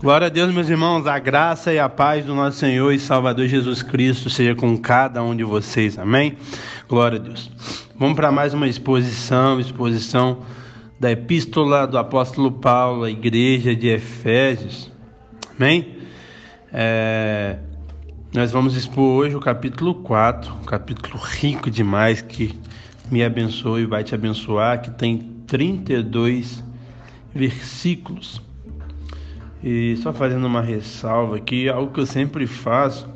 Glória a Deus, meus irmãos, a graça e a paz do nosso Senhor e Salvador Jesus Cristo seja com cada um de vocês, amém? Glória a Deus. Vamos para mais uma exposição, exposição da Epístola do Apóstolo Paulo à Igreja de Efésios, amém? É, nós vamos expor hoje o capítulo 4, um capítulo rico demais que me abençoe e vai te abençoar, que tem 32 versículos. E só fazendo uma ressalva aqui, algo que eu sempre faço,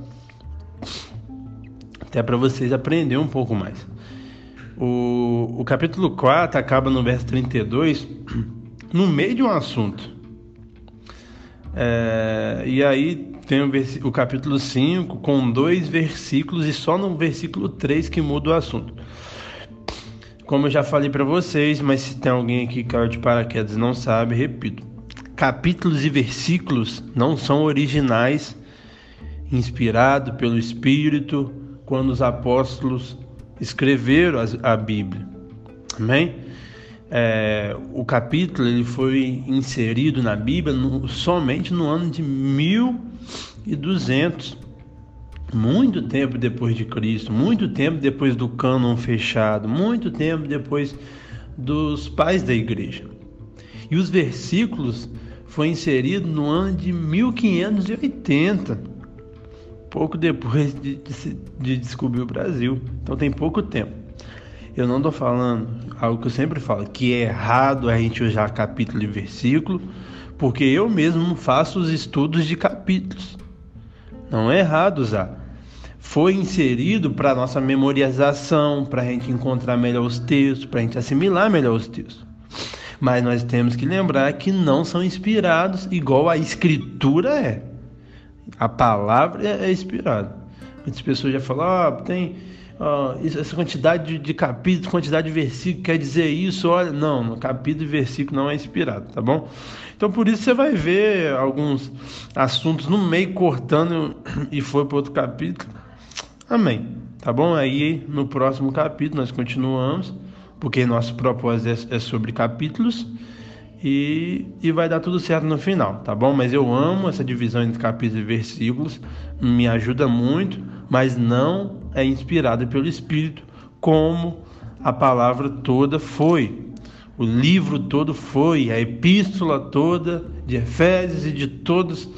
até para vocês aprenderem um pouco mais. O, o capítulo 4 acaba no verso 32, no meio de um assunto. É, e aí tem o, o capítulo 5 com dois versículos e só no versículo 3 que muda o assunto. Como eu já falei para vocês, mas se tem alguém aqui que caiu de paraquedas e não sabe, repito capítulos e versículos não são originais, inspirados pelo Espírito, quando os apóstolos escreveram a Bíblia. Amém? É, o capítulo ele foi inserido na Bíblia no, somente no ano de 1200, muito tempo depois de Cristo, muito tempo depois do cânon fechado, muito tempo depois dos pais da igreja. E os versículos foi inserido no ano de 1580, pouco depois de, de, de descobrir o Brasil. Então tem pouco tempo. Eu não estou falando algo que eu sempre falo, que é errado a gente usar capítulo e versículo, porque eu mesmo faço os estudos de capítulos. Não é errado usar. Foi inserido para nossa memorização, para a gente encontrar melhor os textos, para a gente assimilar melhor os textos. Mas nós temos que lembrar que não são inspirados igual a escritura é. A palavra é inspirada. Muitas pessoas já falam, ah, tem essa quantidade de, de capítulos, quantidade de versículos, quer dizer isso? Olha, não, no capítulo e versículo não é inspirado, tá bom? Então por isso você vai ver alguns assuntos no meio cortando e foi para outro capítulo. Amém. Tá bom? Aí no próximo capítulo nós continuamos porque nosso propósito é, é sobre capítulos e, e vai dar tudo certo no final, tá bom? Mas eu amo essa divisão entre capítulos e versículos, me ajuda muito, mas não é inspirada pelo Espírito, como a palavra toda foi. O livro todo foi, a epístola toda de Efésios e de todos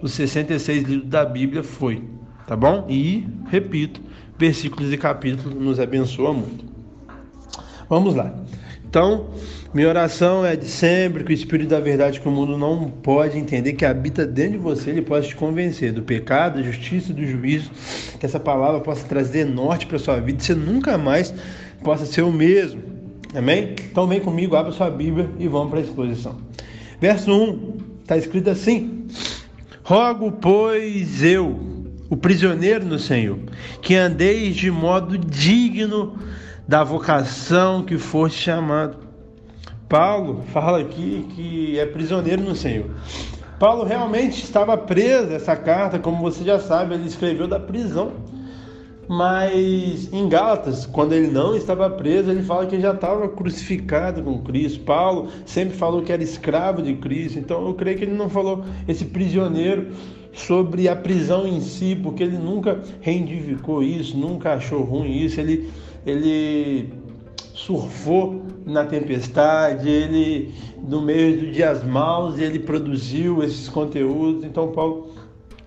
os 66 livros da Bíblia foi, tá bom? E, repito, versículos e capítulos nos abençoa muito. Vamos lá. Então, minha oração é de sempre que o Espírito da Verdade que o mundo não pode entender, que habita dentro de você, ele possa te convencer do pecado, da justiça e do juízo, que essa palavra possa trazer norte para sua vida, e você nunca mais possa ser o mesmo. Amém? Então vem comigo, abra sua Bíblia e vamos para a exposição. Verso 1, está escrito assim: Rogo, pois eu, o prisioneiro no Senhor, que andeis de modo digno da vocação que foste chamado. Paulo fala aqui que é prisioneiro no Senhor. Paulo realmente estava preso, essa carta, como você já sabe, ele escreveu da prisão. Mas em Gálatas, quando ele não estava preso, ele fala que já estava crucificado com Cristo. Paulo sempre falou que era escravo de Cristo. Então eu creio que ele não falou esse prisioneiro sobre a prisão em si, porque ele nunca reivindicou isso, nunca achou ruim isso. Ele ele surfou na tempestade, ele no meio dos dias maus ele produziu esses conteúdos. Então Paulo,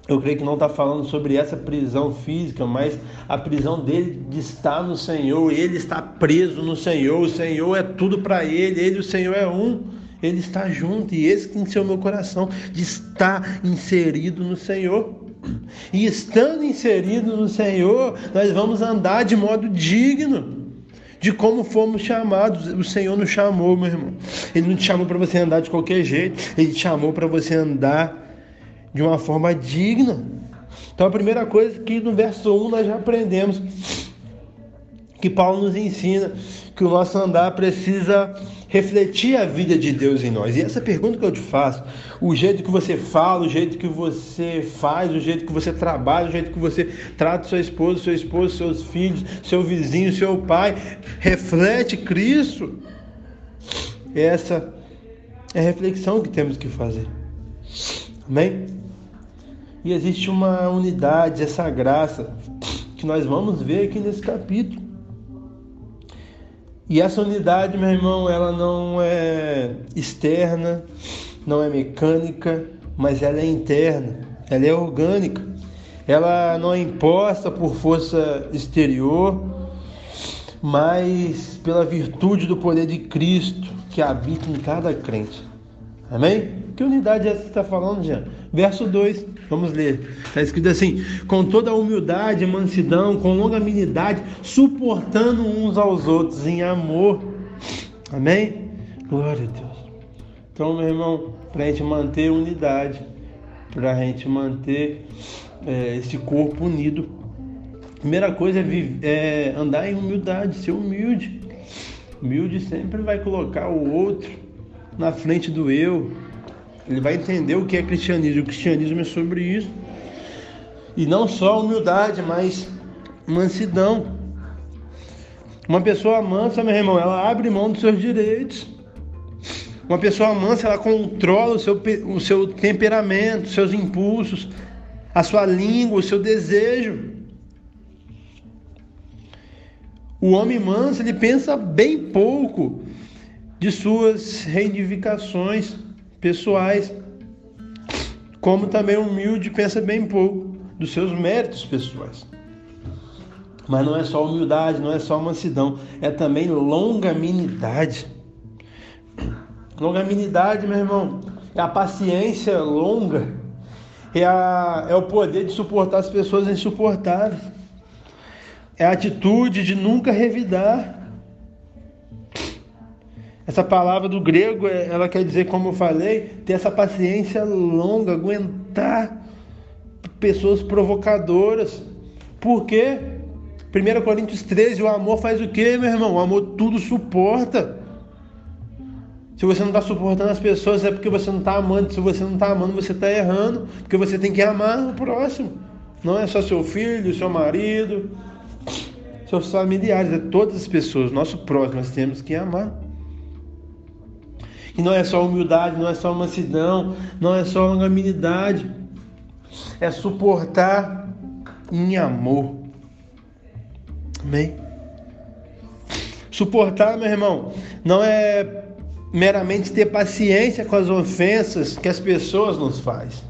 eu creio que não está falando sobre essa prisão física, mas a prisão dele de estar no Senhor. Ele está preso no Senhor. O Senhor é tudo para ele. Ele, o Senhor é um. Ele está junto e esse que ser o meu coração de estar inserido no Senhor. E estando inserido no Senhor, nós vamos andar de modo digno de como fomos chamados. O Senhor nos chamou, meu irmão. Ele não te chamou para você andar de qualquer jeito, ele te chamou para você andar de uma forma digna. Então a primeira coisa que no verso 1 nós já aprendemos que Paulo nos ensina que o nosso andar precisa refletir a vida de Deus em nós. E essa pergunta que eu te faço, o jeito que você fala, o jeito que você faz, o jeito que você trabalha, o jeito que você trata sua esposa, seu esposo, seus filhos, seu vizinho, seu pai, reflete Cristo? Essa é a reflexão que temos que fazer. Amém? E existe uma unidade, essa graça, que nós vamos ver aqui nesse capítulo. E essa unidade, meu irmão, ela não é externa, não é mecânica, mas ela é interna, ela é orgânica. Ela não é imposta por força exterior, mas pela virtude do poder de Cristo que habita em cada crente. Amém? Que unidade é essa que está falando, Jean? Verso 2, vamos ler. Está escrito assim: com toda a humildade, mansidão, com longanimidade, suportando uns aos outros em amor. Amém? Glória a Deus. Então, meu irmão, para a gente manter unidade, para a gente manter é, esse corpo unido, primeira coisa é, viver, é andar em humildade, ser humilde. Humilde sempre vai colocar o outro na frente do eu. Ele vai entender o que é cristianismo. O cristianismo é sobre isso. E não só humildade, mas mansidão. Uma pessoa mansa, meu irmão, ela abre mão dos seus direitos. Uma pessoa mansa, ela controla o seu, o seu temperamento, seus impulsos, a sua língua, o seu desejo. O homem manso, ele pensa bem pouco de suas reivindicações pessoais, como também o humilde pensa bem pouco dos seus méritos pessoais. Mas não é só humildade, não é só mansidão, é também longanimidade. Longanimidade, meu irmão, é a paciência longa, é, a, é o poder de suportar as pessoas insuportáveis, é a atitude de nunca revidar. Essa palavra do grego, é, ela quer dizer, como eu falei, ter essa paciência longa, aguentar pessoas provocadoras. Por quê? 1 Coríntios 13, o amor faz o quê, meu irmão? O amor tudo suporta. Se você não está suportando as pessoas, é porque você não está amando. Se você não está amando, você está errando. Porque você tem que amar o próximo. Não é só seu filho, seu marido, seus familiares, é todas as pessoas, nosso próximo, nós temos que amar. E não é só humildade, não é só mansidão, não é só longanimidade. É suportar em amor. Amém? Suportar, meu irmão, não é meramente ter paciência com as ofensas que as pessoas nos fazem,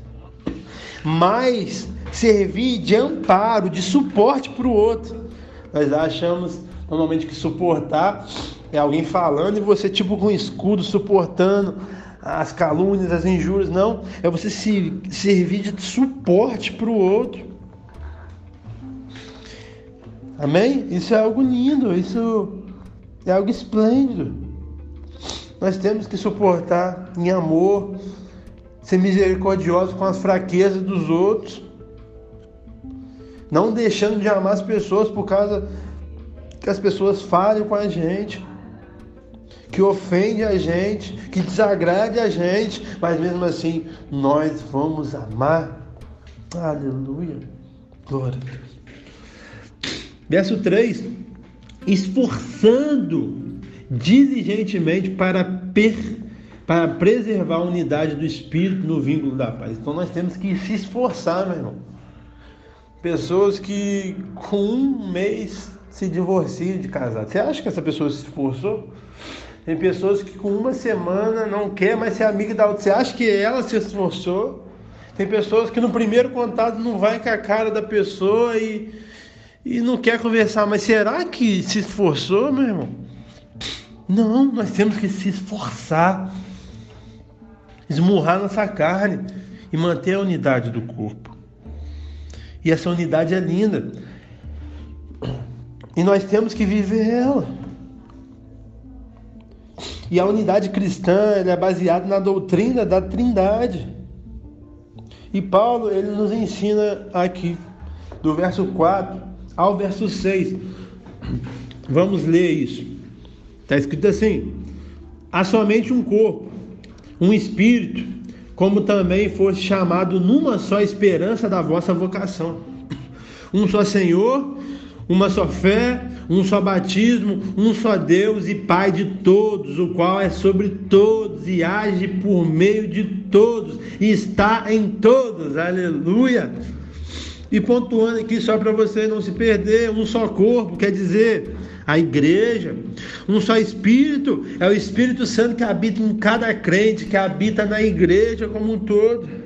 mas servir de amparo, de suporte para o outro. Nós achamos normalmente que suportar é alguém falando e você tipo com um escudo suportando as calúnias, as injúrias. Não, é você se servir de suporte para o outro. Amém? Isso é algo lindo, isso é algo esplêndido. Nós temos que suportar em amor, ser misericordioso com as fraquezas dos outros, não deixando de amar as pessoas por causa que as pessoas falem com a gente, que ofende a gente, que desagrade a gente, mas mesmo assim nós vamos amar. Aleluia. Glória a Deus. Verso 3: esforçando diligentemente para, per, para preservar a unidade do espírito no vínculo da paz. Então nós temos que se esforçar, meu irmão. Pessoas que com um mês se divorciam de casado. Você acha que essa pessoa se esforçou? Tem pessoas que com uma semana não quer mais ser amiga da outra. Você acha que ela se esforçou? Tem pessoas que no primeiro contato não vai com a cara da pessoa e, e não quer conversar. Mas será que se esforçou, meu irmão? Não, nós temos que se esforçar, esmurrar nossa carne e manter a unidade do corpo. E essa unidade é linda. E nós temos que viver ela. E a unidade cristã é baseada na doutrina da Trindade. E Paulo ele nos ensina aqui, do verso 4 ao verso 6. Vamos ler isso. Está escrito assim: há somente um corpo, um espírito, como também fosse chamado numa só esperança da vossa vocação. Um só Senhor, uma só fé, um só batismo, um só Deus e Pai de todos, o qual é sobre todos e age por meio de todos e está em todos. Aleluia! E pontuando aqui só para você não se perder, um só corpo, quer dizer, a igreja, um só Espírito, é o Espírito Santo que habita em cada crente, que habita na igreja como um todo.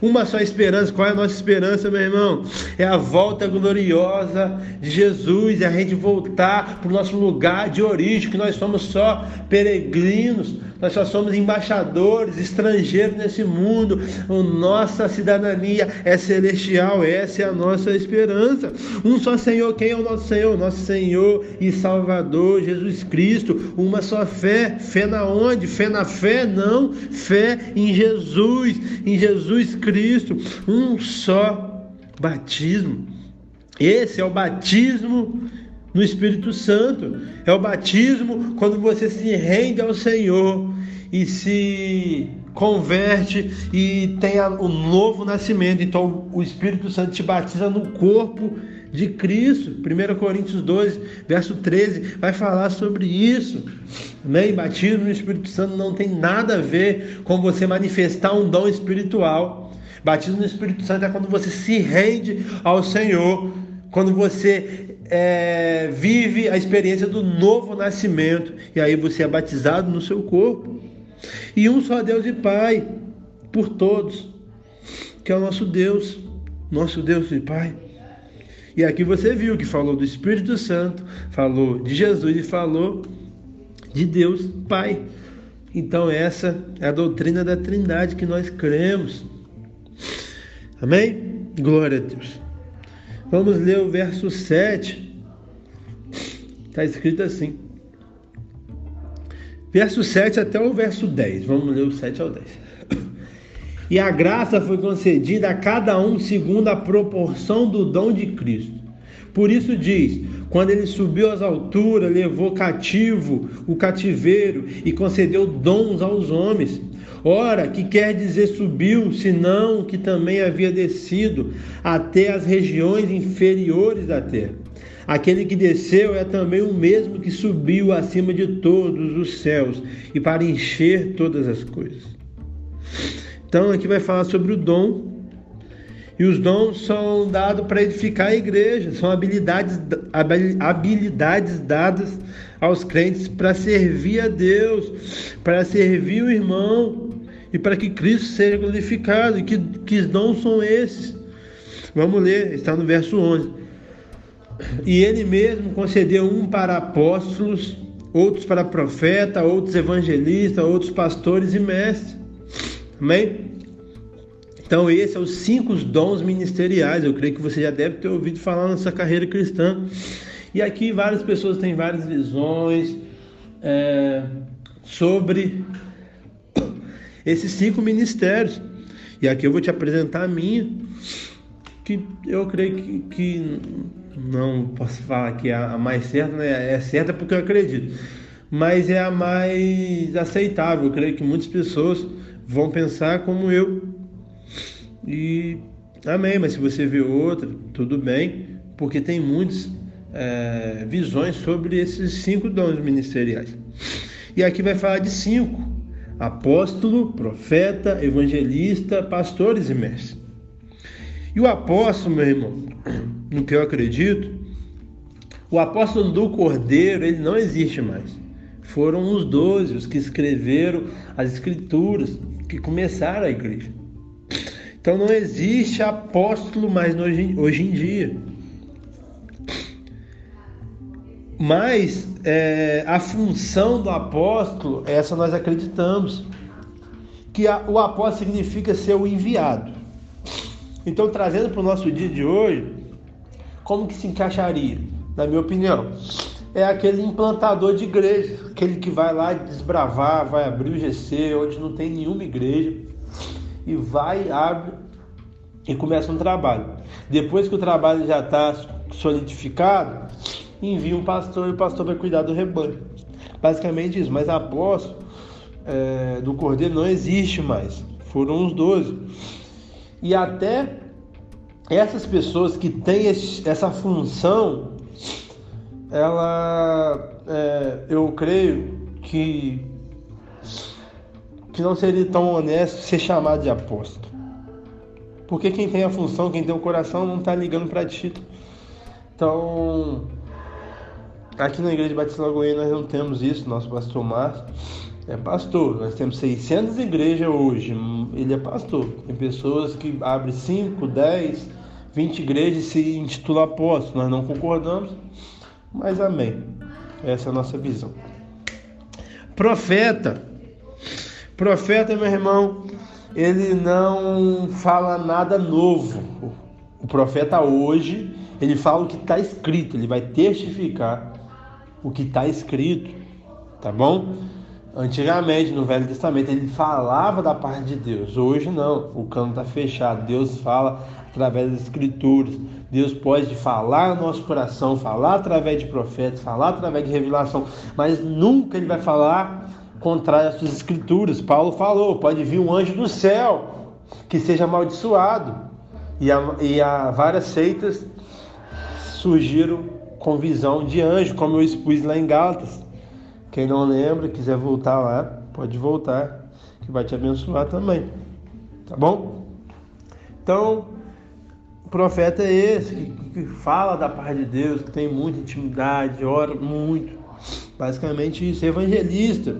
Uma só esperança, qual é a nossa esperança, meu irmão? É a volta gloriosa de Jesus, é a gente voltar para o nosso lugar de origem, que nós somos só peregrinos, nós só somos embaixadores, estrangeiros nesse mundo. A nossa cidadania é celestial, essa é a nossa esperança. Um só Senhor, quem é o nosso Senhor? Nosso Senhor e Salvador, Jesus Cristo. Uma só fé. Fé na onde? Fé na fé? Não. Fé em Jesus, em Jesus Cristo. Um só batismo. Esse é o batismo no Espírito Santo. É o batismo quando você se rende ao Senhor e se converte e tem o novo nascimento. Então o Espírito Santo te batiza no corpo de Cristo. 1 Coríntios 12, verso 13, vai falar sobre isso. Amém? Batismo no Espírito Santo não tem nada a ver com você manifestar um dom espiritual. Batismo no Espírito Santo é quando você se rende ao Senhor, quando você é, vive a experiência do novo nascimento, e aí você é batizado no seu corpo. E um só Deus e Pai, por todos, que é o nosso Deus, nosso Deus e Pai. E aqui você viu que falou do Espírito Santo, falou de Jesus e falou de Deus Pai. Então, essa é a doutrina da Trindade que nós cremos. Amém? Glória a Deus. Vamos ler o verso 7. Está escrito assim. Verso 7 até o verso 10. Vamos ler o 7 ao 10. E a graça foi concedida a cada um segundo a proporção do dom de Cristo. Por isso diz: quando ele subiu às alturas, levou cativo o cativeiro e concedeu dons aos homens. Ora, que quer dizer subiu, senão que também havia descido até as regiões inferiores da terra. Aquele que desceu é também o mesmo que subiu acima de todos os céus e para encher todas as coisas. Então, aqui vai falar sobre o dom. E os dons são dados para edificar a igreja, são habilidades, habilidades dadas aos crentes para servir a Deus, para servir o irmão, e para que Cristo seja glorificado. E que, que dons são esses? Vamos ler, está no verso 11. E ele mesmo concedeu um para apóstolos, outros para profeta, outros evangelistas, outros pastores e mestres. Amém? Então, esses são os cinco dons ministeriais. Eu creio que você já deve ter ouvido falar na sua carreira cristã. E aqui várias pessoas têm várias visões é, sobre esses cinco ministérios. E aqui eu vou te apresentar a minha, que eu creio que, que não posso falar que é a mais certa, né? é certa porque eu acredito, mas é a mais aceitável. Eu creio que muitas pessoas vão pensar como eu. E amém, mas se você vê outra, tudo bem, porque tem muitas é, visões sobre esses cinco dons ministeriais. E aqui vai falar de cinco apóstolo, profeta, evangelista, pastores e mestres. E o apóstolo, meu irmão, no que eu acredito, o apóstolo do Cordeiro, ele não existe mais. Foram os doze os que escreveram as escrituras, que começaram a igreja. Então não existe apóstolo mais hoje, hoje em dia. Mas é, a função do apóstolo, essa nós acreditamos, que a, o apóstolo significa ser o enviado. Então, trazendo para o nosso dia de hoje, como que se encaixaria? Na minha opinião, é aquele implantador de igreja, aquele que vai lá desbravar, vai abrir o GC, onde não tem nenhuma igreja, e vai, abre e começa um trabalho. Depois que o trabalho já está solidificado, envia um pastor e o pastor vai cuidar do rebanho. Basicamente isso, mas apóstolo é, do cordeiro não existe mais. Foram os doze. E até essas pessoas que têm esse, essa função ela, é, eu creio que que não seria tão honesto ser chamado de apóstolo. Porque quem tem a função, quem tem o coração, não está ligando para título. Então, aqui na Igreja Batista Lagoinha nós não temos isso, nosso pastor Márcio é pastor. Nós temos 600 igrejas hoje, ele é pastor. Tem pessoas que abrem 5, 10, 20 igrejas e se intitulam apóstolo. Nós não concordamos, mas amém. Essa é a nossa visão. Profeta. Profeta, meu irmão, ele não fala nada novo. O profeta hoje, ele fala o que está escrito, ele vai testificar o que está escrito, tá bom? Antigamente, no Velho Testamento, ele falava da parte de Deus. Hoje não, o cano está fechado. Deus fala através das Escrituras. Deus pode falar no nosso coração, falar através de profetas, falar através de revelação, mas nunca ele vai falar contrário às suas Escrituras. Paulo falou: pode vir um anjo do céu que seja amaldiçoado. E há, e há várias seitas surgiram com visão de anjo, como eu expus lá em Gálatas. Quem não lembra, quiser voltar lá, pode voltar, que vai te abençoar também. Tá bom? Então, o profeta é esse, que, que fala da paz de Deus, que tem muita intimidade, ora muito. Basicamente isso, evangelista.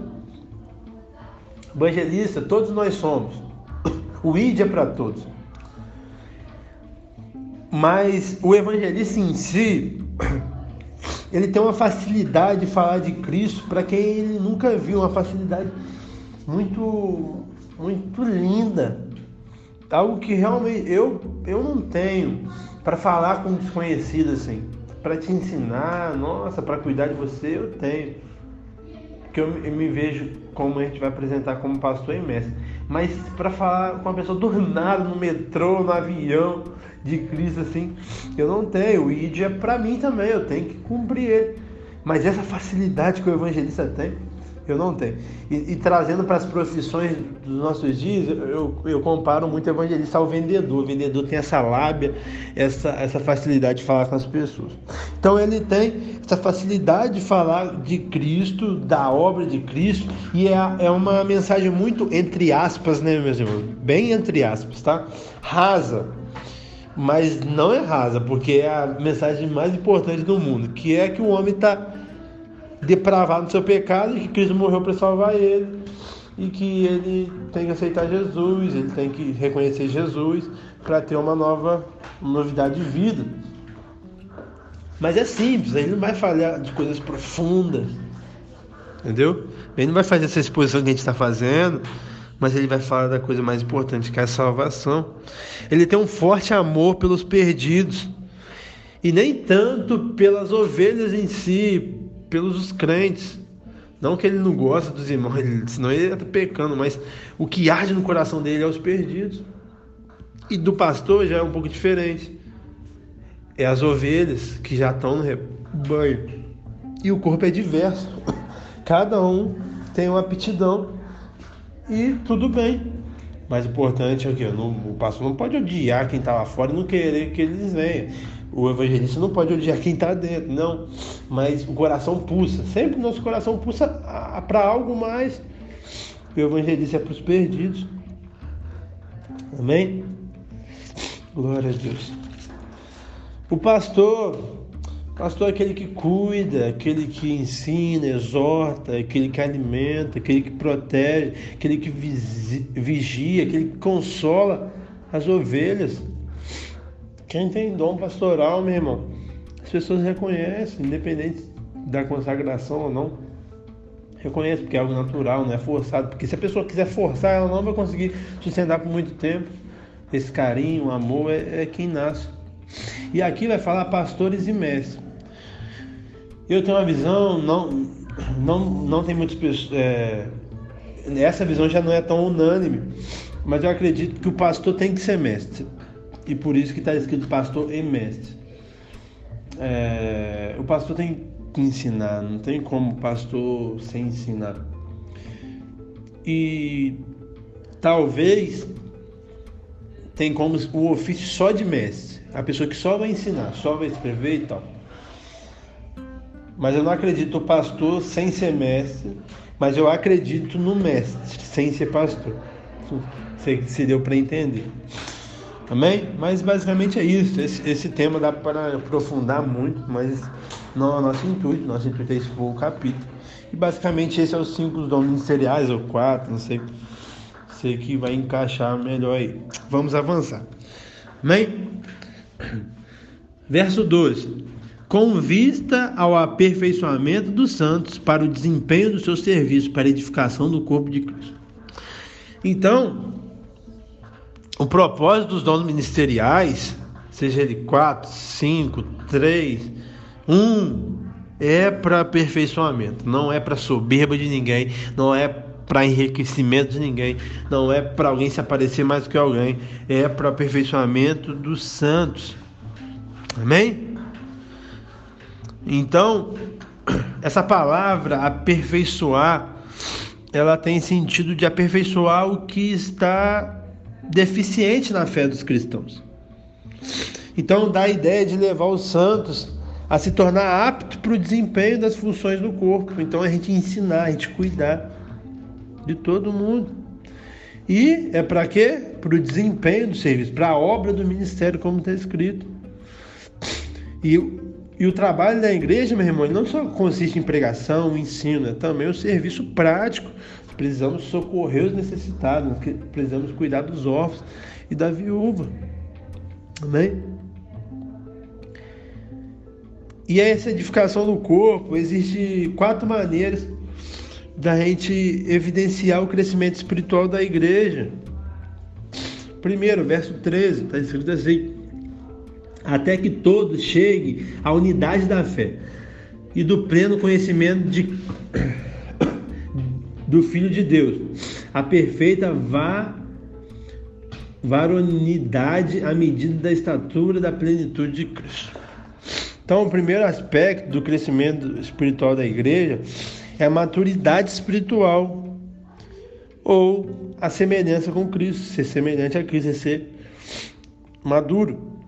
Evangelista, todos nós somos. O ID é para todos. Mas o evangelista em si, ele tem uma facilidade de falar de Cristo para quem ele nunca viu, uma facilidade muito, muito linda. Algo que realmente eu, eu não tenho para falar com um desconhecido assim. Para te ensinar, nossa, para cuidar de você, eu tenho. Que eu, eu me vejo como a gente vai apresentar como pastor e mestre. Mas para falar com uma pessoa do nada, no metrô, no avião, de Cristo assim, eu não tenho. O ID é para mim também, eu tenho que cumprir ele. Mas essa facilidade que o evangelista tem, eu não tenho. E, e trazendo para as profissões dos nossos dias, eu, eu comparo muito o evangelista ao vendedor. O vendedor tem essa lábia, essa, essa facilidade de falar com as pessoas. Então ele tem essa facilidade de falar de Cristo, da obra de Cristo, e é, é uma mensagem muito entre aspas, né, meus irmãos? Bem entre aspas, tá? Rasa mas não é rasa, porque é a mensagem mais importante do mundo, que é que o homem está depravado no seu pecado e que Cristo morreu para salvar ele e que ele tem que aceitar Jesus, ele tem que reconhecer Jesus para ter uma nova uma novidade de vida. Mas é simples, ele não vai falar de coisas profundas, entendeu? Ele não vai fazer essa exposição que a gente está fazendo mas ele vai falar da coisa mais importante, que é a salvação. Ele tem um forte amor pelos perdidos, e nem tanto pelas ovelhas em si, pelos crentes. Não que ele não gosta dos irmãos, ele, senão ele está pecando, mas o que arde no coração dele é os perdidos. E do pastor já é um pouco diferente. É as ovelhas que já estão no rebanho. E o corpo é diverso. Cada um tem uma aptidão e tudo bem. Mas o importante é que o pastor não pode odiar quem está lá fora e não querer que eles venham. O evangelista não pode odiar quem está dentro, não. Mas o coração pulsa. Sempre o nosso coração pulsa para algo mais. O evangelista é para os perdidos. Amém? Glória a Deus. O pastor Pastor é aquele que cuida, aquele que ensina, exorta, aquele que alimenta, aquele que protege, aquele que vigia, aquele que consola as ovelhas. Quem tem dom pastoral, meu irmão, as pessoas reconhecem, independente da consagração ou não. Reconhece porque é algo natural, não é forçado. Porque se a pessoa quiser forçar, ela não vai conseguir sustentar por muito tempo. Esse carinho, amor é, é quem nasce. E aqui vai falar pastores e mestres. Eu tenho uma visão, não, não, não tem muitas pessoas. É, essa visão já não é tão unânime, mas eu acredito que o pastor tem que ser mestre. E por isso que está escrito pastor e mestre. É, o pastor tem que ensinar, não tem como pastor sem ensinar. E talvez tem como o ofício só de mestre, a pessoa que só vai ensinar, só vai escrever e tal. mas eu não acredito no pastor sem ser mestre, mas eu acredito no mestre sem ser pastor. Sei se deu para entender. Amém? Mas basicamente é isso. Esse, esse tema dá para aprofundar muito, mas não é nosso intuito. Nosso intuito é expor o capítulo. E basicamente esse é os cinco dons ministeriais, ou quatro, não sei. Sei que vai encaixar melhor aí. Vamos avançar. Amém? Verso 12. Com vista ao aperfeiçoamento dos santos para o desempenho do seu serviço para a edificação do corpo de Cristo. Então, o propósito dos dons ministeriais, seja ele 4, 5, 3, 1, é para aperfeiçoamento, não é para soberba de ninguém, não é para enriquecimento de ninguém, não é para alguém se aparecer mais do que alguém, é para aperfeiçoamento dos santos. Amém? Então, essa palavra aperfeiçoar, ela tem sentido de aperfeiçoar o que está deficiente na fé dos cristãos. Então dá a ideia de levar os santos a se tornar apto para o desempenho das funções do corpo. Então a gente ensinar, a gente cuidar de todo mundo. E é para quê? Para o desempenho do serviço, para a obra do ministério, como está escrito. E, e o trabalho da igreja, meu irmão, não só consiste em pregação, ensino, é também o serviço prático Precisamos socorrer os necessitados, precisamos cuidar dos órfãos e da viúva. Amém? E essa edificação do corpo, existe quatro maneiras da gente evidenciar o crescimento espiritual da igreja. Primeiro, verso 13, está escrito assim: Até que todos cheguem à unidade da fé e do pleno conhecimento de do Filho de Deus, a perfeita va, varonidade à medida da estatura da plenitude de Cristo. Então, o primeiro aspecto do crescimento espiritual da igreja é a maturidade espiritual ou a semelhança com Cristo, ser semelhante a Cristo, é ser maduro.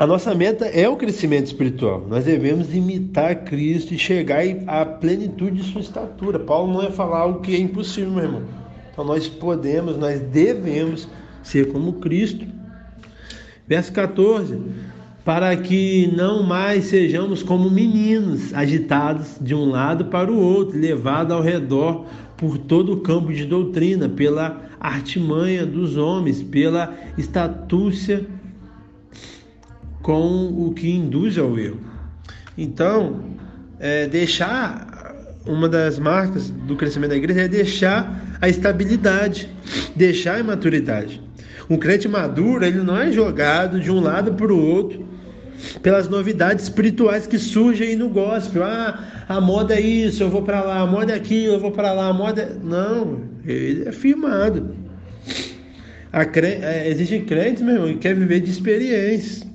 A nossa meta é o crescimento espiritual. Nós devemos imitar Cristo e chegar à plenitude de sua estatura. Paulo não é falar algo que é impossível, meu irmão. Então nós podemos, nós devemos ser como Cristo. Verso 14: Para que não mais sejamos como meninos, agitados de um lado para o outro, levados ao redor por todo o campo de doutrina, pela artimanha dos homens, pela estatúcia com o que induz ao erro. Então, é, deixar uma das marcas do crescimento da igreja é deixar a estabilidade, deixar a imaturidade. Um crente maduro, ele não é jogado de um lado para o outro pelas novidades espirituais que surgem no gospel. Ah, a moda é isso, eu vou para lá, a moda é aquilo, eu vou para lá, a moda é... Não, ele é firmado. Cre... É, existem crentes, meu irmão, que querem viver de experiências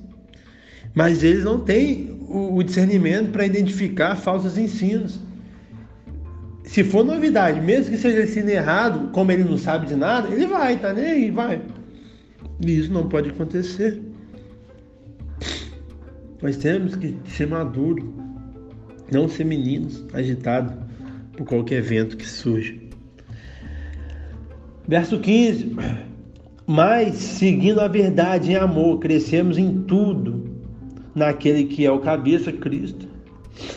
mas eles não têm o, discernimento para identificar falsos ensinos. Se for novidade, mesmo que seja ensino errado, como ele não sabe de nada, ele vai, tá nem aí, vai. E isso não pode acontecer. Nós temos que ser maduros, não ser meninos agitados por qualquer evento que surge. Verso 15. Mas, seguindo a verdade em amor, crescemos em tudo naquele que é o cabeça, Cristo.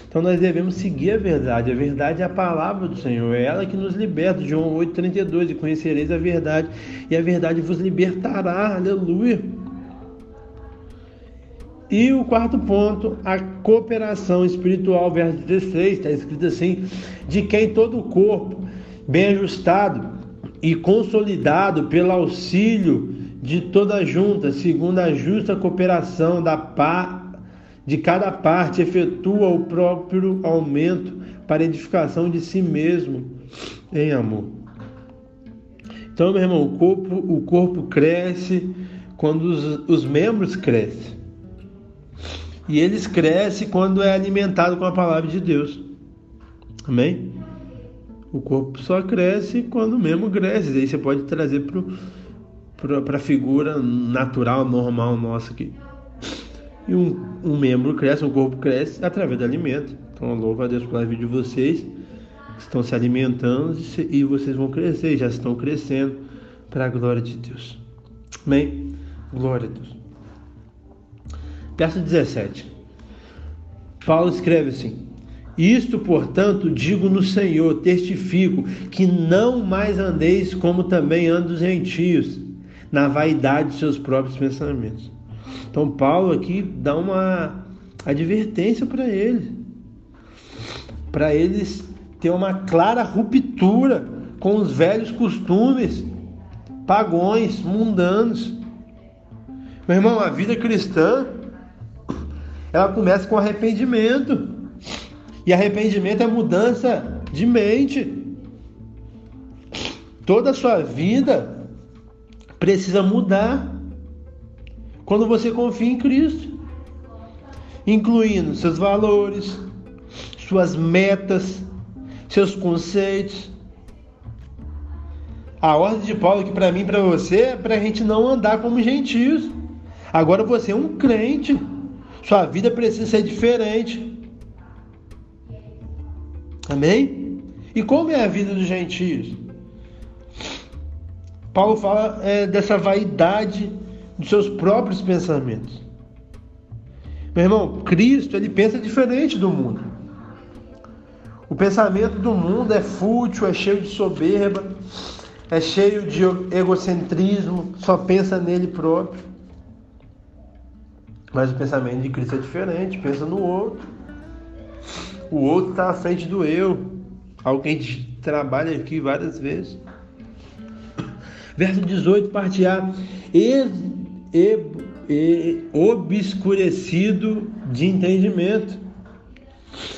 Então nós devemos seguir a verdade. A verdade é a palavra do Senhor, é ela que nos liberta. João 8,32: E conhecereis a verdade, e a verdade vos libertará. Aleluia. E o quarto ponto, a cooperação espiritual, verso 16, está escrito assim: de quem todo o corpo, bem ajustado e consolidado pelo auxílio de toda a junta, segundo a justa cooperação da paz de cada parte efetua o próprio aumento para edificação de si mesmo em amor. Então, meu irmão, o corpo, o corpo cresce quando os, os membros crescem. E eles crescem quando é alimentado com a palavra de Deus. Amém? O corpo só cresce quando o membro cresce. Aí você pode trazer para a figura natural, normal nossa aqui. E um, um membro cresce, um corpo cresce através do alimento. Então, louva a Deus pela vida de vocês que estão se alimentando e vocês vão crescer, já estão crescendo para a glória de Deus. Amém? Glória a Deus. Verso 17. Paulo escreve assim: Isto, portanto, digo no Senhor, testifico que não mais andeis como também andam os gentios, na vaidade de seus próprios pensamentos. Então, Paulo aqui dá uma advertência para eles, para eles ter uma clara ruptura com os velhos costumes pagões, mundanos. Meu irmão, a vida cristã ela começa com arrependimento. E arrependimento é mudança de mente. Toda a sua vida precisa mudar quando você confia em Cristo, incluindo seus valores, suas metas, seus conceitos. A ordem de Paulo aqui para mim para você é para a gente não andar como gentios. Agora você é um crente. Sua vida precisa ser diferente. Amém? E como é a vida dos gentios? Paulo fala é, dessa vaidade dos seus próprios pensamentos. Meu irmão, Cristo ele pensa diferente do mundo. O pensamento do mundo é fútil, é cheio de soberba, é cheio de egocentrismo, só pensa nele próprio. Mas o pensamento de Cristo é diferente, pensa no outro. O outro está à frente do eu. Algo que a gente trabalha aqui várias vezes. Verso 18, parte A. E, e, e, obscurecido de entendimento.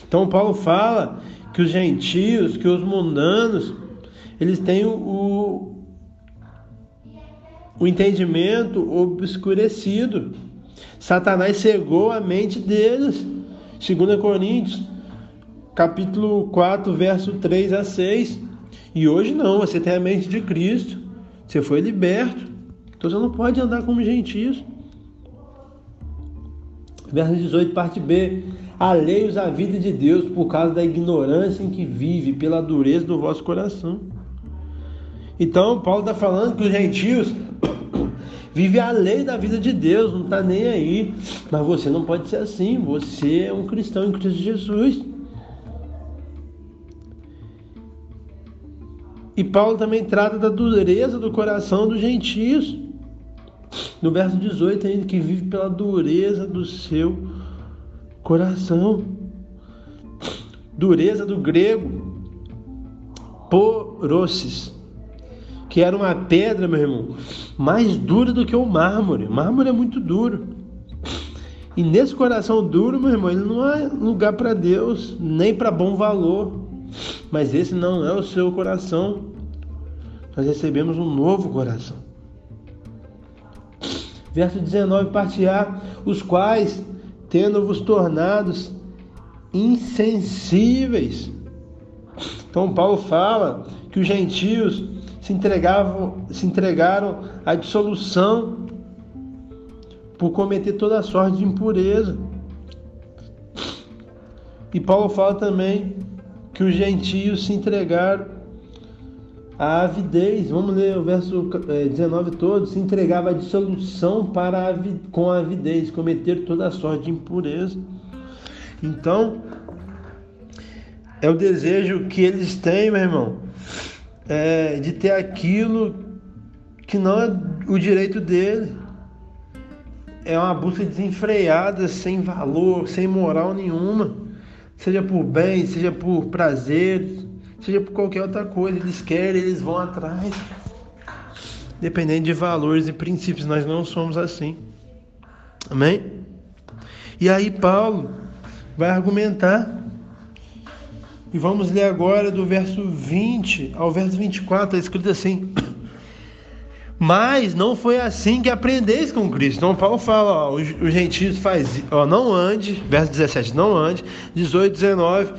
Então Paulo fala que os gentios, que os mundanos, eles têm o, o entendimento obscurecido. Satanás cegou a mente deles. 2 Coríntios, capítulo 4, verso 3 a 6. E hoje não, você tem a mente de Cristo. Você foi liberto. Então você não pode andar como gentios. Verso 18, parte B. Alheios à vida de Deus por causa da ignorância em que vive, pela dureza do vosso coração. Então, Paulo está falando que os gentios vive a lei da vida de Deus, não está nem aí. Mas você não pode ser assim, você é um cristão em Cristo Jesus. E Paulo também trata da dureza do coração dos gentios. No verso 18 ainda, que vive pela dureza do seu coração. Dureza do grego, porossis que era uma pedra, meu irmão, mais dura do que o mármore. O mármore é muito duro. E nesse coração duro, meu irmão, ele não é lugar para Deus, nem para bom valor. Mas esse não é o seu coração. Nós recebemos um novo coração. Verso 19, parte A, os quais, tendo-vos tornados insensíveis. Então Paulo fala que os gentios se, entregavam, se entregaram à dissolução por cometer toda sorte de impureza. E Paulo fala também que os gentios se entregaram à avidez. Vamos ler o verso 19 é, todo. Se entregava à dissolução para a, com a avidez, cometer toda a sorte de impureza. Então, é o desejo que eles têm, meu irmão, é, de ter aquilo que não é o direito dele. É uma busca desenfreada, sem valor, sem moral nenhuma. Seja por bem, seja por prazer, seja por qualquer outra coisa. Eles querem, eles vão atrás. Dependendo de valores e princípios, nós não somos assim. Amém? E aí Paulo vai argumentar e vamos ler agora do verso 20 ao verso 24, está escrito assim: Mas não foi assim que aprendeis com Cristo. Então Paulo fala, ó, os, os gentios faz, ó, não ande, verso 17, não ande, 18, 19,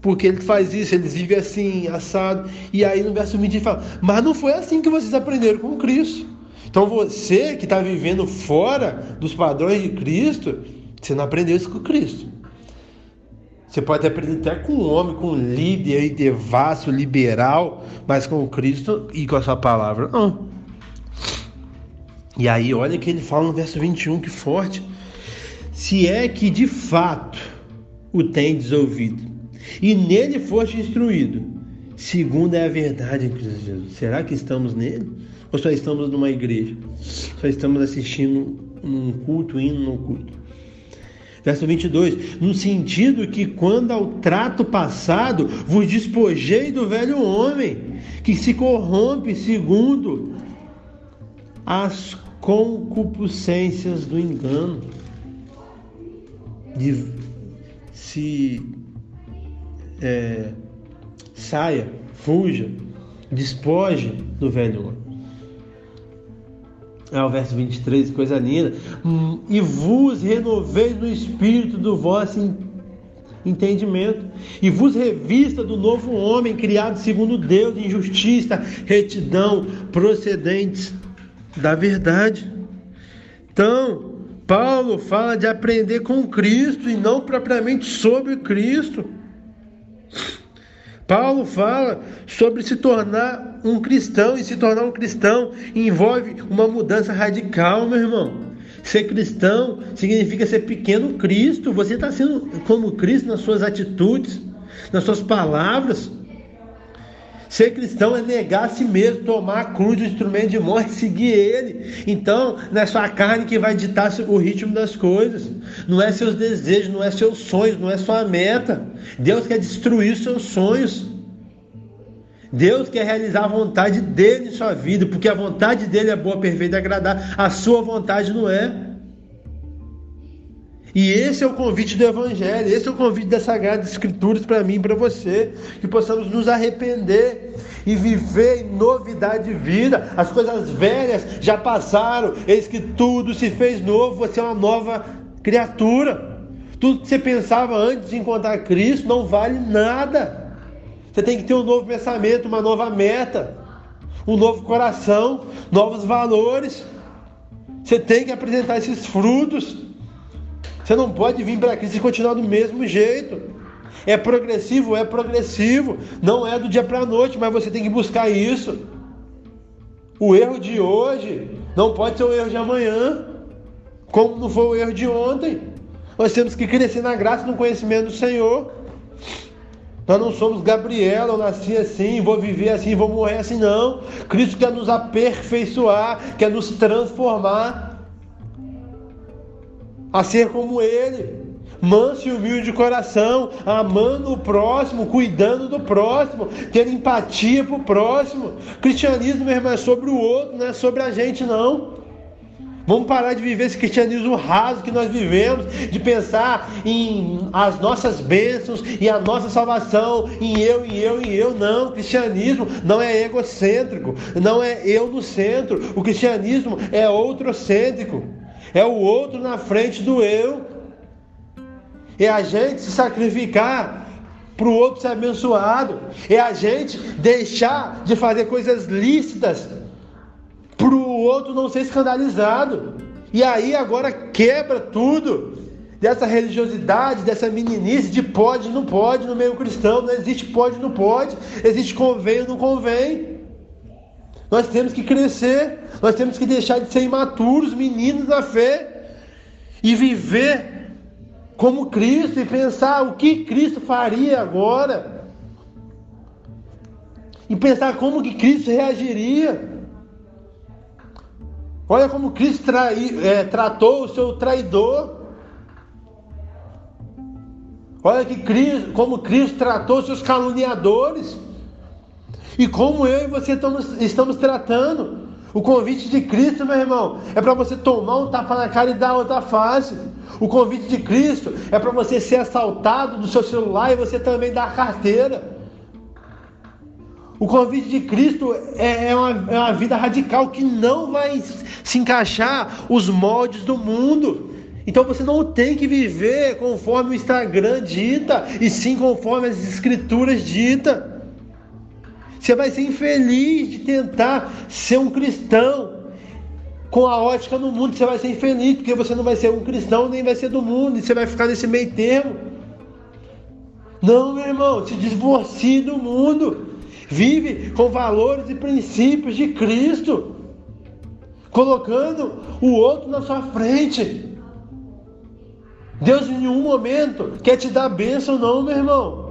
porque ele faz isso, eles vivem assim, assado. E aí no verso 20 ele fala: Mas não foi assim que vocês aprenderam com Cristo. Então você que está vivendo fora dos padrões de Cristo, Você não aprendeu isso com Cristo. Você pode aprender até com um homem, com um líder devasso, liberal, mas com Cristo e com a sua palavra, não. E aí, olha que ele fala no verso 21, que forte. Se é que de fato o tendes ouvido, e nele foste instruído, segundo é a verdade em Cristo Jesus. Será que estamos nele? Ou só estamos numa igreja? Só estamos assistindo num culto, indo no culto? Verso 22, no sentido que quando ao trato passado vos despojei do velho homem, que se corrompe segundo as concupiscências do engano, de se é, saia, fuja, despoje do velho homem. É o verso 23, coisa linda. Hum, e vos renoveis no espírito do vosso entendimento, e vos revista do novo homem, criado segundo Deus, em justiça, retidão, procedentes da verdade. Então, Paulo fala de aprender com Cristo e não propriamente sobre Cristo. Paulo fala sobre se tornar um cristão, e se tornar um cristão envolve uma mudança radical, meu irmão. Ser cristão significa ser pequeno Cristo. Você está sendo como Cristo nas suas atitudes, nas suas palavras. Ser cristão é negar a si mesmo, tomar a cruz do instrumento de morte seguir ele. Então, não é só a carne que vai ditar o ritmo das coisas. Não é seus desejos, não é seus sonhos, não é sua meta. Deus quer destruir seus sonhos. Deus quer realizar a vontade dele em sua vida, porque a vontade dele é boa, perfeita e agradar. A sua vontade não é. E esse é o convite do Evangelho, esse é o convite das Sagradas Escrituras para mim e para você, que possamos nos arrepender e viver em novidade de vida. As coisas velhas já passaram, eis que tudo se fez novo, você é uma nova criatura. Tudo que você pensava antes de encontrar Cristo não vale nada. Você tem que ter um novo pensamento, uma nova meta, um novo coração, novos valores. Você tem que apresentar esses frutos. Você não pode vir para Cristo e continuar do mesmo jeito. É progressivo, é progressivo. Não é do dia para a noite, mas você tem que buscar isso. O erro de hoje não pode ser o erro de amanhã, como não foi o erro de ontem. Nós temos que crescer na graça e no conhecimento do Senhor. Nós não somos Gabriela, eu nasci assim, vou viver assim, vou morrer assim, não. Cristo quer nos aperfeiçoar, quer nos transformar a ser como ele, manso e humilde de coração, amando o próximo, cuidando do próximo, tendo empatia para o próximo. Cristianismo, meu irmão, é sobre o outro, não é sobre a gente, não. Vamos parar de viver esse cristianismo raso que nós vivemos, de pensar em as nossas bênçãos e a nossa salvação, em eu, em eu, em eu. Não, o cristianismo não é egocêntrico, não é eu no centro. O cristianismo é outrocêntrico. É o outro na frente do eu. É a gente se sacrificar para o outro ser abençoado. É a gente deixar de fazer coisas lícitas para o outro não ser escandalizado. E aí agora quebra tudo dessa religiosidade, dessa meninice de pode, não pode no meio cristão. Não existe pode, não pode. Existe convém, não convém. Nós temos que crescer, nós temos que deixar de ser imaturos, meninos da fé, e viver como Cristo e pensar o que Cristo faria agora. E pensar como que Cristo reagiria. Olha como Cristo trai, é, tratou o seu traidor. Olha que Cristo, como Cristo tratou seus caluniadores. E como eu e você estamos, estamos tratando. O convite de Cristo, meu irmão, é para você tomar um tapa na cara e dar outra face. O convite de Cristo é para você ser assaltado do seu celular e você também dar a carteira. O convite de Cristo é, é uma, é uma vida radical que não vai se encaixar os moldes do mundo. Então você não tem que viver conforme o Instagram dita, e sim conforme as escrituras dita. Você vai ser infeliz de tentar ser um cristão com a ótica no mundo, você vai ser infeliz, porque você não vai ser um cristão, nem vai ser do mundo, e você vai ficar nesse meio termo. Não, meu irmão, se divorcie do mundo. Vive com valores e princípios de Cristo, colocando o outro na sua frente. Deus em nenhum momento quer te dar bênção, não, meu irmão.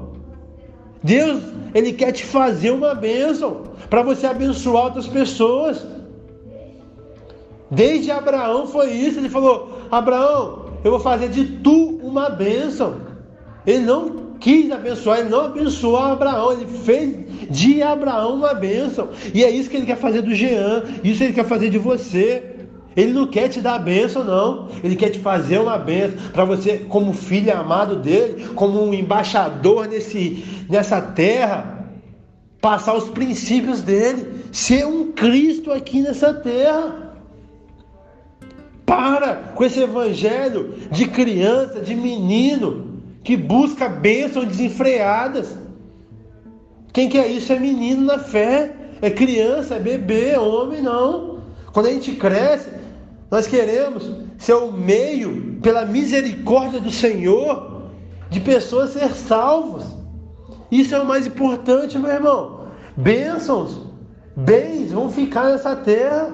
Deus, Ele quer te fazer uma bênção para você abençoar outras pessoas. Desde Abraão foi isso. Ele falou: Abraão, eu vou fazer de tu uma bênção. Ele não quis abençoar, ele não abençoou Abraão, ele fez de Abraão uma bênção. E é isso que ele quer fazer do Jean, isso ele quer fazer de você. Ele não quer te dar a bênção, não. Ele quer te fazer uma bênção para você, como filho amado dele, como um embaixador nesse, nessa terra, passar os princípios dele, ser um Cristo aqui nessa terra. Para com esse evangelho de criança, de menino, que busca bênçãos desenfreadas. Quem quer isso é menino na fé, é criança, é bebê, é homem, não. Quando a gente cresce, nós queremos ser o meio, pela misericórdia do Senhor, de pessoas ser salvos. Isso é o mais importante, meu irmão. Bênçãos, bens vão ficar nessa terra.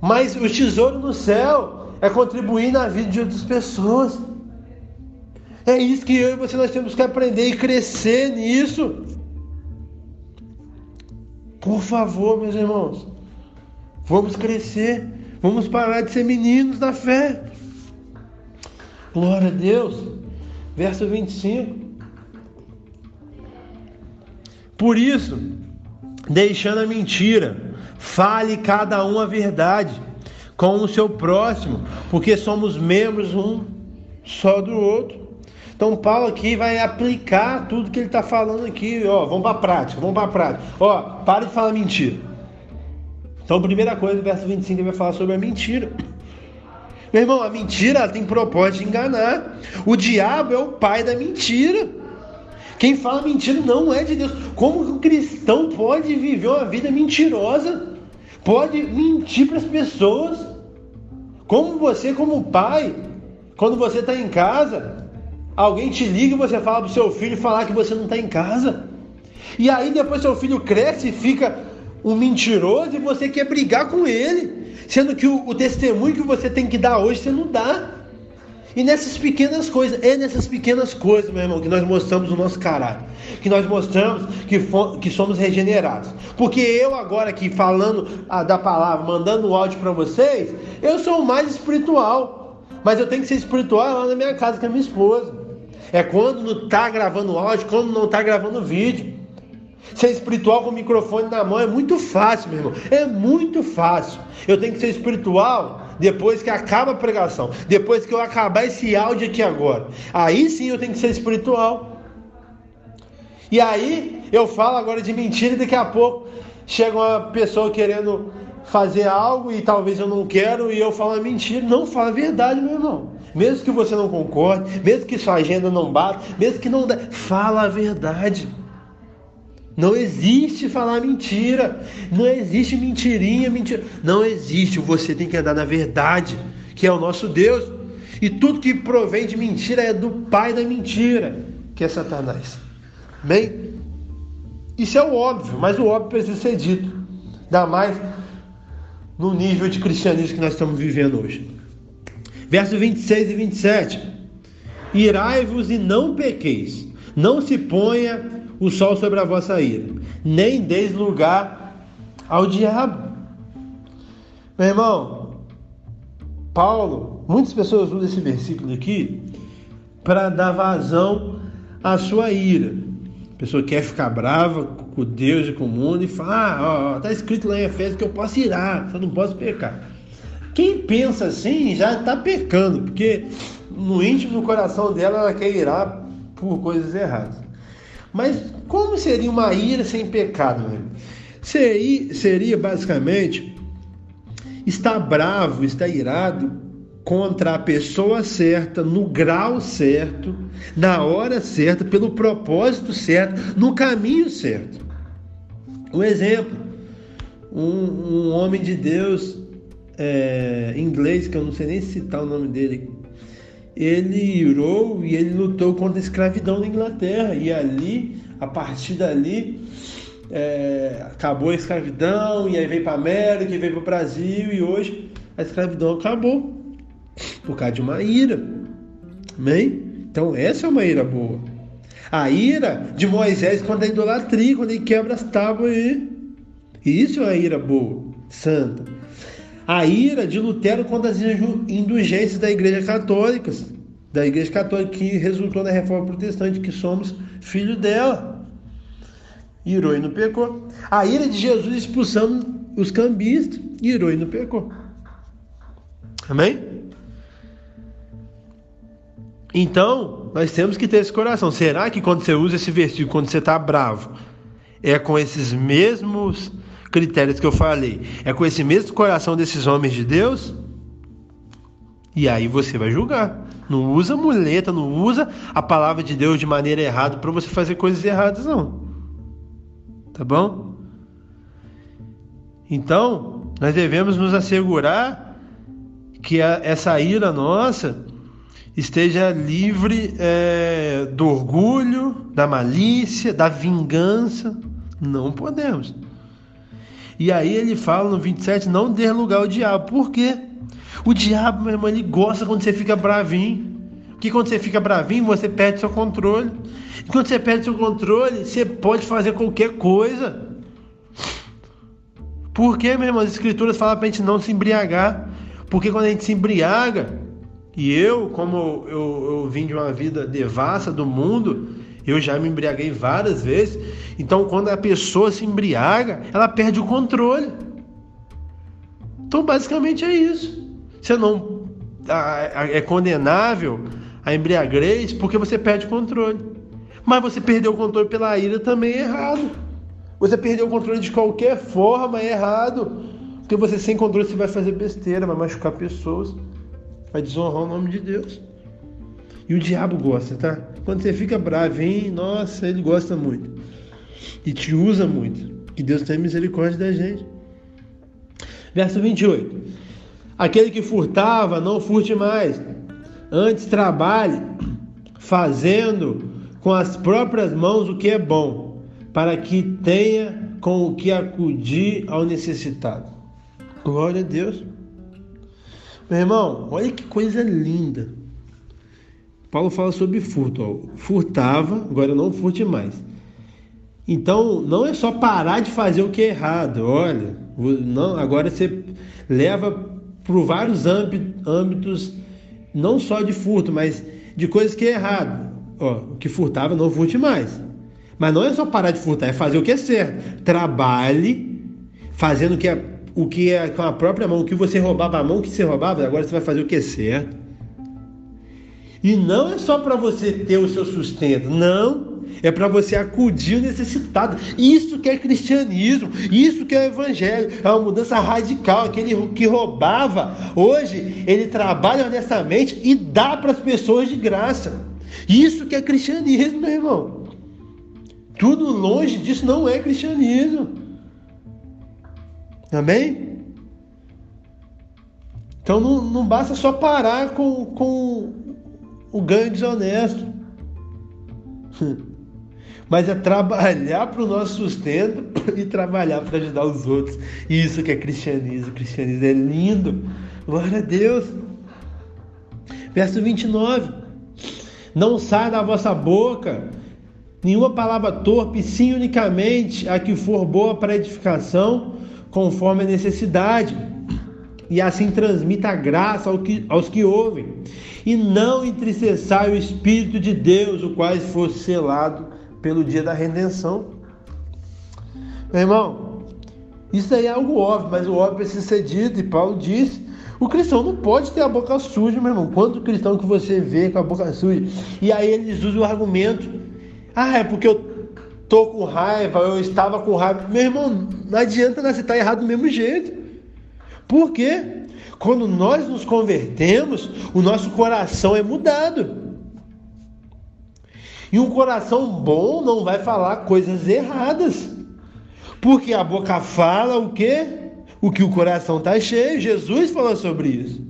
Mas o tesouro no céu é contribuir na vida de outras pessoas. É isso que eu e você nós temos que aprender e crescer nisso. Por favor, meus irmãos, vamos crescer, vamos parar de ser meninos da fé. Glória a Deus. Verso 25. Por isso, deixando a mentira, fale cada um a verdade com o seu próximo, porque somos membros um só do outro. Então Paulo aqui vai aplicar tudo que ele está falando aqui, ó, vamos para a prática, vamos para a prática. Ó, para de falar mentira. Então, primeira coisa, verso 25, ele vai falar sobre a mentira. Meu irmão, a mentira tem propósito de enganar. O diabo é o pai da mentira. Quem fala mentira não é de Deus. Como um cristão pode viver uma vida mentirosa? pode mentir para as pessoas. Como você, como pai, quando você está em casa, alguém te liga e você fala para o seu filho falar que você não está em casa. E aí depois seu filho cresce e fica um mentiroso e você quer brigar com ele, sendo que o, o testemunho que você tem que dar hoje você não dá. E nessas pequenas coisas, é nessas pequenas coisas, meu irmão, que nós mostramos o nosso caráter, que nós mostramos que, que somos regenerados. Porque eu agora aqui falando a, da palavra, mandando o áudio para vocês, eu sou o mais espiritual. Mas eu tenho que ser espiritual lá na minha casa com a minha esposa. É quando não está gravando áudio, quando não está gravando vídeo. Ser espiritual com o microfone na mão é muito fácil, meu irmão. É muito fácil. Eu tenho que ser espiritual depois que acaba a pregação, depois que eu acabar esse áudio aqui agora. Aí sim eu tenho que ser espiritual. E aí eu falo agora de mentira e daqui a pouco chega uma pessoa querendo fazer algo e talvez eu não quero e eu falo mentira. Não, fala a verdade, meu irmão. Mesmo que você não concorde, mesmo que sua agenda não bata, mesmo que não dê, fala a verdade. Não existe falar mentira. Não existe mentirinha, mentira. Não existe. Você tem que andar na verdade, que é o nosso Deus. E tudo que provém de mentira é do pai da mentira, que é Satanás. Bem, isso é o óbvio, mas o óbvio precisa ser dito. Ainda mais no nível de cristianismo que nós estamos vivendo hoje. Versos 26 e 27. Irai-vos e não pequeis. Não se ponha o sol sobre a vossa ira, nem deis lugar ao diabo. Meu irmão, Paulo, muitas pessoas usam esse versículo aqui para dar vazão à sua ira. A pessoa quer ficar brava com Deus e com o mundo e fala: Ah, está escrito lá em Efésios que eu posso irar, só não posso pecar. Quem pensa assim já está pecando, porque no íntimo do coração dela ela quer irar por coisas erradas. Mas como seria uma ira sem pecado? Né? Seria, seria basicamente estar bravo, estar irado contra a pessoa certa, no grau certo, na hora certa, pelo propósito certo, no caminho certo. Um exemplo: um, um homem de Deus é, inglês, que eu não sei nem citar o nome dele, ele irou e ele lutou contra a escravidão na Inglaterra. E ali, a partir dali, é, acabou a escravidão, e aí veio para a América, e veio para o Brasil, e hoje a escravidão acabou por causa de uma ira. Amém? Então, essa é uma ira boa. A ira de Moisés quando é idolatria, quando ele quebra as tábuas aí. Isso é uma ira boa, santa. A ira de Lutero contra as indulgências da Igreja Católica, da Igreja Católica que resultou na reforma protestante, que somos filhos dela. Irou e não pecou. A ira de Jesus expulsando os cambistas, irou e não pecou. Amém? Então, nós temos que ter esse coração. Será que quando você usa esse versículo, quando você está bravo, é com esses mesmos critérios que eu falei? É com esse mesmo coração desses homens de Deus? E aí você vai julgar. Não usa muleta, não usa a palavra de Deus de maneira errada para você fazer coisas erradas, não. Tá bom? Então, nós devemos nos assegurar que a, essa ira nossa esteja livre é, do orgulho, da malícia, da vingança. Não podemos. E aí ele fala no 27, não dê lugar ao diabo. Por quê? O diabo, meu irmão, ele gosta quando você fica bravinho. Porque quando você fica bravinho, você perde seu controle. E quando você perde seu controle, você pode fazer qualquer coisa. Por que, meu irmão? As escrituras falam para a gente não se embriagar. Porque quando a gente se embriaga, e eu, como eu, eu vim de uma vida devassa do mundo, eu já me embriaguei várias vezes. Então, quando a pessoa se embriaga, ela perde o controle. Então, basicamente é isso. Você não é condenável a embriaguez porque você perde o controle. Mas você perdeu o controle pela ira também é errado. Você perdeu o controle de qualquer forma é errado. Porque você sem controle você vai fazer besteira, vai machucar pessoas vai desonrar o nome de Deus. E o diabo gosta, tá? Quando você fica bravo, hein? Nossa, ele gosta muito. E te usa muito. Que Deus tenha misericórdia da gente. Verso 28. Aquele que furtava, não furte mais. Antes trabalhe, fazendo com as próprias mãos o que é bom, para que tenha com o que acudir ao necessitado. Glória a Deus. Meu irmão, olha que coisa linda. Paulo fala sobre furto. Ó. Furtava, agora não furte mais. Então, não é só parar de fazer o que é errado. Olha, não, agora você leva para vários âmbitos, não só de furto, mas de coisas que é errado. Ó, o que furtava, não furte mais. Mas não é só parar de furtar, é fazer o que é certo. Trabalhe fazendo o que é o que é com a própria mão, o que você roubava a mão que você roubava, agora você vai fazer o que é certo. E não é só para você ter o seu sustento, não. É para você acudir o necessitado. Isso que é cristianismo, isso que é o evangelho. É uma mudança radical. Aquele que roubava, hoje ele trabalha honestamente e dá para as pessoas de graça. Isso que é cristianismo, meu irmão. Tudo longe disso não é cristianismo. Amém? Então não, não basta só parar com, com o ganho desonesto. Mas é trabalhar para o nosso sustento e trabalhar para ajudar os outros. Isso que é cristianismo. Cristianismo é lindo. Glória a Deus. Verso 29. Não saia da vossa boca nenhuma palavra torpe, sim unicamente a que for boa para edificação conforme a necessidade, e assim transmita a graça ao que, aos que ouvem, e não entristeçai o Espírito de Deus, o qual fosse selado pelo dia da redenção. Meu irmão, isso aí é algo óbvio, mas o óbvio precisa ser dito, e Paulo diz. O cristão não pode ter a boca suja, meu irmão. Quanto cristão que você vê com a boca suja? E aí eles usam o argumento: ah, é porque eu tô com raiva, eu estava com raiva. Meu irmão, não adianta você estar errado do mesmo jeito. Por quê? Quando nós nos convertemos, o nosso coração é mudado. E um coração bom não vai falar coisas erradas. Porque a boca fala o quê? O que o coração está cheio. Jesus falou sobre isso.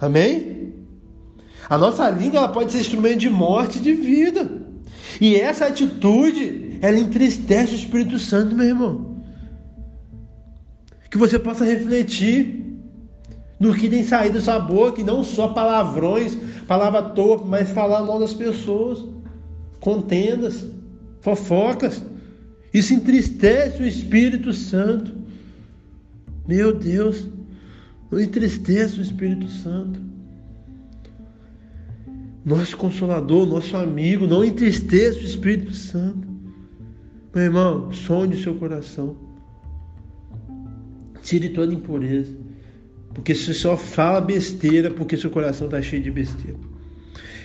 Amém? A nossa língua ela pode ser instrumento de morte e de vida. E essa atitude, ela entristece o Espírito Santo, meu irmão. Que você possa refletir no que tem saído da sua boca, e não só palavrões, palavra torpe, mas falar mal das pessoas, contendas, fofocas. Isso entristece o Espírito Santo. Meu Deus, não entristeça o Espírito Santo. Nosso consolador, nosso amigo, não entristeça o Espírito Santo. Meu irmão, sonde o seu coração. Tire toda impureza. Porque você só fala besteira porque seu coração está cheio de besteira.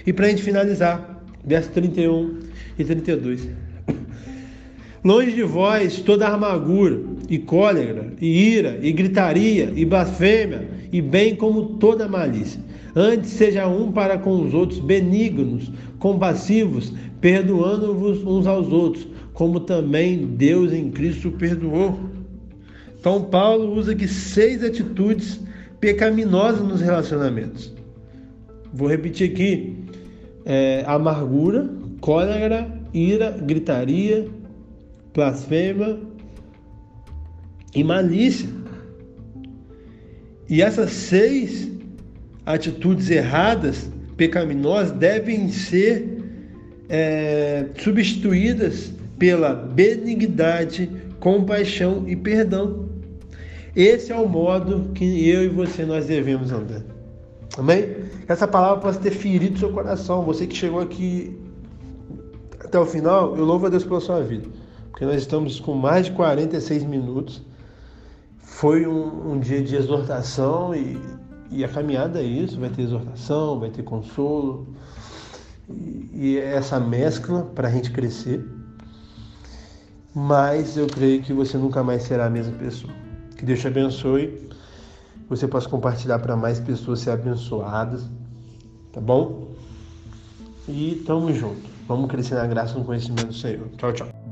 E para a gente finalizar, verso 31 e 32. Longe de vós toda amargura, e cólera, e ira, e gritaria, e blasfêmia, e bem como toda malícia. Antes seja um para com os outros benignos, compassivos, perdoando-vos uns aos outros, como também Deus em Cristo perdoou. Então Paulo usa aqui seis atitudes pecaminosas nos relacionamentos. Vou repetir aqui: é, amargura, cólera, ira, gritaria, blasfema e malícia. E essas seis atitudes erradas, pecaminosas, devem ser é, substituídas pela benignidade, compaixão e perdão. Esse é o modo que eu e você nós devemos andar. Amém? Essa palavra possa ter ferido seu coração. Você que chegou aqui até o final, eu louvo a Deus pela sua vida porque nós estamos com mais de 46 minutos. Foi um, um dia de exortação e, e, a caminhada é isso: vai ter exortação, vai ter consolo, e, e é essa mescla para a gente crescer. Mas eu creio que você nunca mais será a mesma pessoa. Que Deus te abençoe. Você possa compartilhar para mais pessoas ser abençoadas. Tá bom? E tamo junto. Vamos crescer na graça no conhecimento do Senhor. Tchau, tchau.